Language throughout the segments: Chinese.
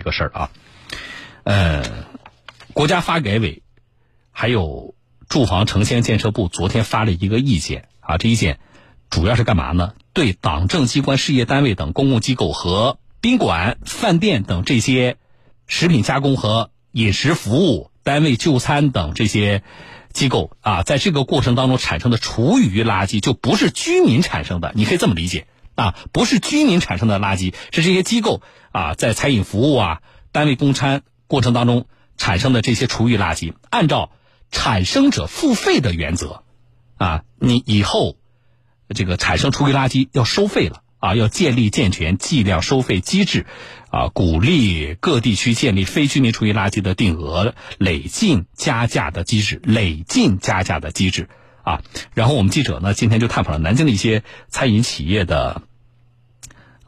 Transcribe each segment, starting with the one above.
这个事儿啊，呃，国家发改委还有住房城乡建设部昨天发了一个意见啊，这意见主要是干嘛呢？对党政机关、事业单位等公共机构和宾馆、饭店等这些食品加工和饮食服务单位、就餐等这些机构啊，在这个过程当中产生的厨余垃圾，就不是居民产生的，你可以这么理解啊，不是居民产生的垃圾，是这些机构啊在餐饮服务啊、单位供餐过程当中产生的这些厨余垃圾，按照产生者付费的原则啊，你以后这个产生厨余垃圾要收费了。啊，要建立健全计量收费机制，啊，鼓励各地区建立非居民厨余垃圾的定额累进加价的机制，累进加价的机制啊。然后我们记者呢，今天就探访了南京的一些餐饮企业的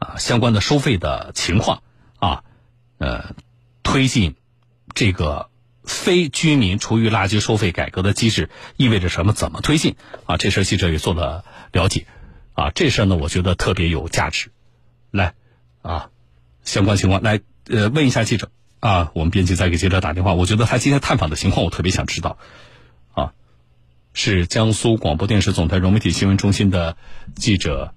啊相关的收费的情况啊，呃，推进这个非居民厨余垃圾收费改革的机制意味着什么？怎么推进？啊，这事儿记者也做了了解。啊，这事儿呢，我觉得特别有价值。来，啊，相关情况来，呃，问一下记者啊，我们编辑再给记者打电话。我觉得他今天探访的情况，我特别想知道。啊，是江苏广播电视总台融媒体新闻中心的记者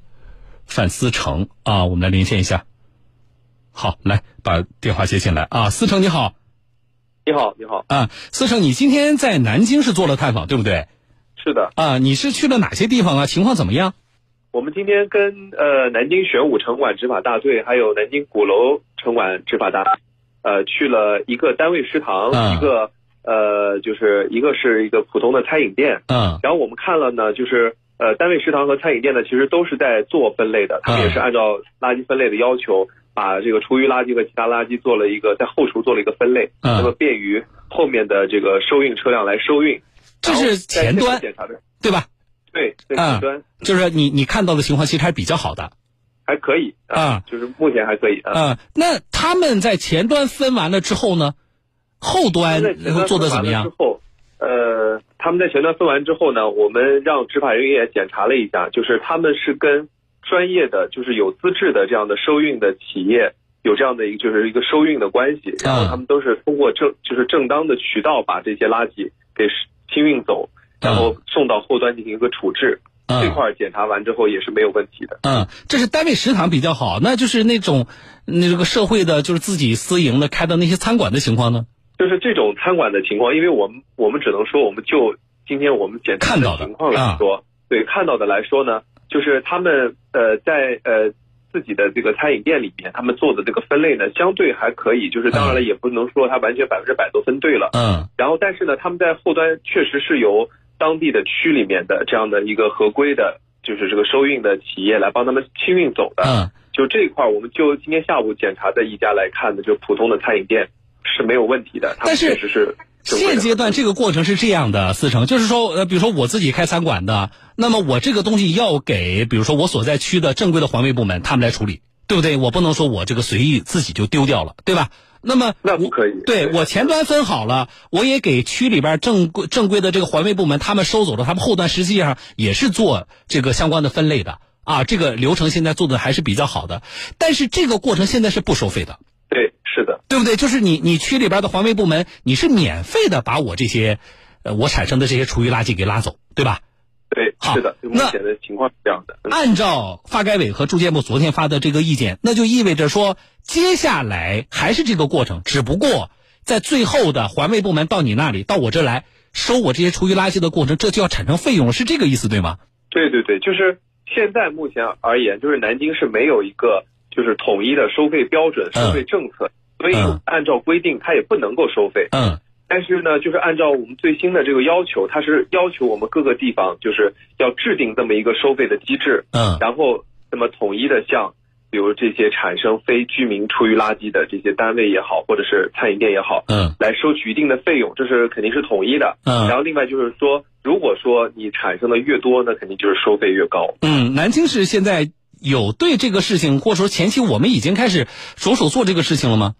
范思成啊，我们来连线一下。好，来把电话接进来啊，思成你好。你好，你好。啊，思成，你今天在南京是做了探访，对不对？是的。啊，你是去了哪些地方啊？情况怎么样？我们今天跟呃南京玄武城管执法大队，还有南京鼓楼城管执法大队，呃去了一个单位食堂，一个呃就是一个是一个普通的餐饮店，嗯，然后我们看了呢，就是呃单位食堂和餐饮店呢，其实都是在做分类的，他们也是按照垃圾分类的要求，把这个厨余垃圾和其他垃圾做了一个在后厨做了一个分类，那么便于后面的这个收运车辆来收运，这是前端检查的，对吧？对，前端就是你你看到的情况其实还是比较好的，还可以啊，就是目前还可以啊。那他们在前端分完了之后呢，后端做的怎么样？之后，呃，他们在前端分完之后呢，我们让执法人员检查了一下，就是他们是跟专业的，就是有资质的这样的收运的企业有这样的一个就是一个收运的关系，然后他们都是通过正就是正当的渠道把这些垃圾给清运走。然后送到后端进行一个处置，这块检查完之后也是没有问题的。嗯，这是单位食堂比较好，那就是那种那这个社会的，就是自己私营的开的那些餐馆的情况呢？就是这种餐馆的情况，因为我们我们只能说，我们就今天我们检查的情况来说，对看到的来说呢，就是他们呃在呃自己的这个餐饮店里面，他们做的这个分类呢，相对还可以。就是当然了，也不能说他完全百分之百都分对了。嗯。然后，但是呢，他们在后端确实是由。当地的区里面的这样的一个合规的，就是这个收运的企业来帮他们清运走的。嗯，就这一块，我们就今天下午检查的一家来看的，就普通的餐饮店是没有问题的。但是确实是现阶段这个过程是这样的，思成，就是说，呃，比如说我自己开餐馆的，那么我这个东西要给，比如说我所在区的正规的环卫部门他们来处理，对不对？我不能说我这个随意自己就丢掉了，对吧？那么那不可以，对我前端分好了，我也给区里边正规正规的这个环卫部门，他们收走了，他们后端实际上也是做这个相关的分类的啊，这个流程现在做的还是比较好的，但是这个过程现在是不收费的，对，是的，对不对？就是你你区里边的环卫部门，你是免费的把我这些，呃，我产生的这些厨余垃圾给拉走，对吧？对，是的，目前的情况是这样的。按照发改委和住建部昨天发的这个意见，那就意味着说，接下来还是这个过程，只不过在最后的环卫部门到你那里，到我这来收我这些厨余垃圾的过程，这就要产生费用了，是这个意思对吗？对对对，就是现在目前而言，就是南京是没有一个就是统一的收费标准、收费政策，所以按照规定，它也不能够收费。嗯。但是呢，就是按照我们最新的这个要求，它是要求我们各个地方就是要制定这么一个收费的机制，嗯，然后那么统一的向，比如这些产生非居民厨余垃圾的这些单位也好，或者是餐饮店也好，嗯，来收取一定的费用，这是肯定是统一的，嗯，然后另外就是说，如果说你产生的越多，那肯定就是收费越高，嗯，南京市现在有对这个事情，或者说前期我们已经开始着手做这个事情了吗？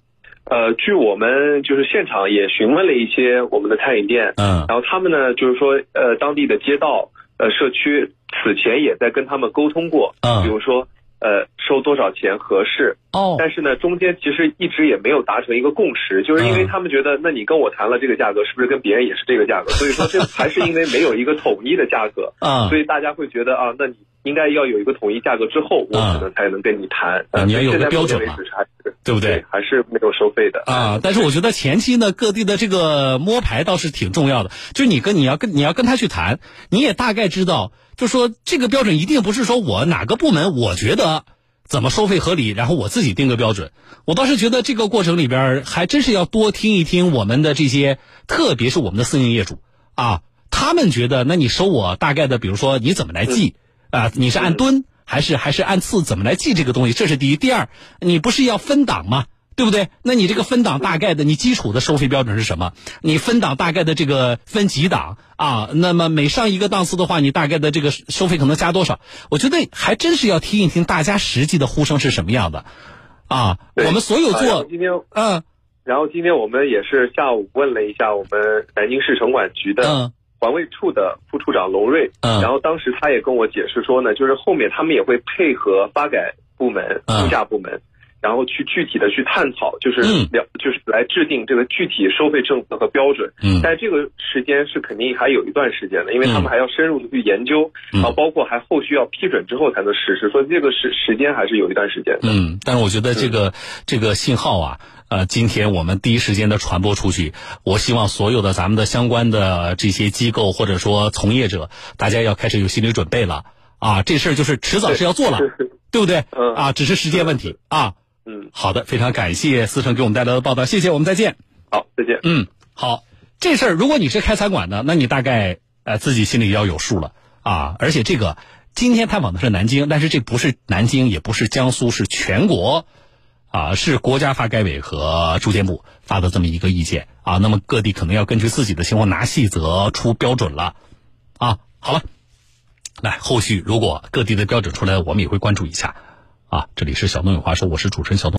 呃，据我们就是现场也询问了一些我们的餐饮店，嗯，然后他们呢就是说，呃，当地的街道、呃社区此前也在跟他们沟通过，嗯，比如说呃收多少钱合适。哦，但是呢，中间其实一直也没有达成一个共识，就是因为他们觉得，那你跟我谈了这个价格，是不是跟别人也是这个价格？所以说这还是因为没有一个统一的价格啊，所以大家会觉得啊，那你应该要有一个统一价格之后，我可能才能跟你谈。啊，你要有个标准嘛，对不对？还是没有收费的啊。但是我觉得前期呢，各地的这个摸排倒是挺重要的，就是你跟你要跟你要跟他去谈，你也大概知道，就说这个标准一定不是说我哪个部门我觉得。怎么收费合理？然后我自己定个标准。我倒是觉得这个过程里边还真是要多听一听我们的这些，特别是我们的私营业主啊，他们觉得，那你收我大概的，比如说你怎么来计啊？你是按吨还是还是按次？怎么来记这个东西？这是第一。第二，你不是要分档吗？对不对？那你这个分档大概的，你基础的收费标准是什么？你分档大概的这个分几档啊？那么每上一个档次的话，你大概的这个收费可能加多少？我觉得还真是要听一听大家实际的呼声是什么样的啊！我们所有做今天嗯，然后今天我们也是下午问了一下我们南京市城管局的环卫处的副处长龙瑞，嗯，然后当时他也跟我解释说呢，就是后面他们也会配合发改部门、物价部门。然后去具体的去探讨，就是了，就是来制定这个具体收费政策和标准。嗯，但这个时间是肯定还有一段时间的，因为他们还要深入的去研究，然后，包括还后续要批准之后才能实施，所以这个时时间还是有一段时间的。嗯，但是我觉得这个这个信号啊，呃，今天我们第一时间的传播出去，我希望所有的咱们的相关的这些机构或者说从业者，大家要开始有心理准备了啊，这事儿就是迟早是要做了，对不对？嗯，啊，只是时间问题啊。嗯，好的，非常感谢思成给我们带来的报道，谢谢，我们再见。好，再见。嗯，好，这事儿如果你是开餐馆的，那你大概呃自己心里要有数了啊。而且这个今天探访的是南京，但是这不是南京，也不是江苏，是全国啊，是国家发改委和住建部发的这么一个意见啊。那么各地可能要根据自己的情况拿细则出标准了啊。好了，来后续如果各地的标准出来，我们也会关注一下。啊，这里是小东有话说，我是主持人小东。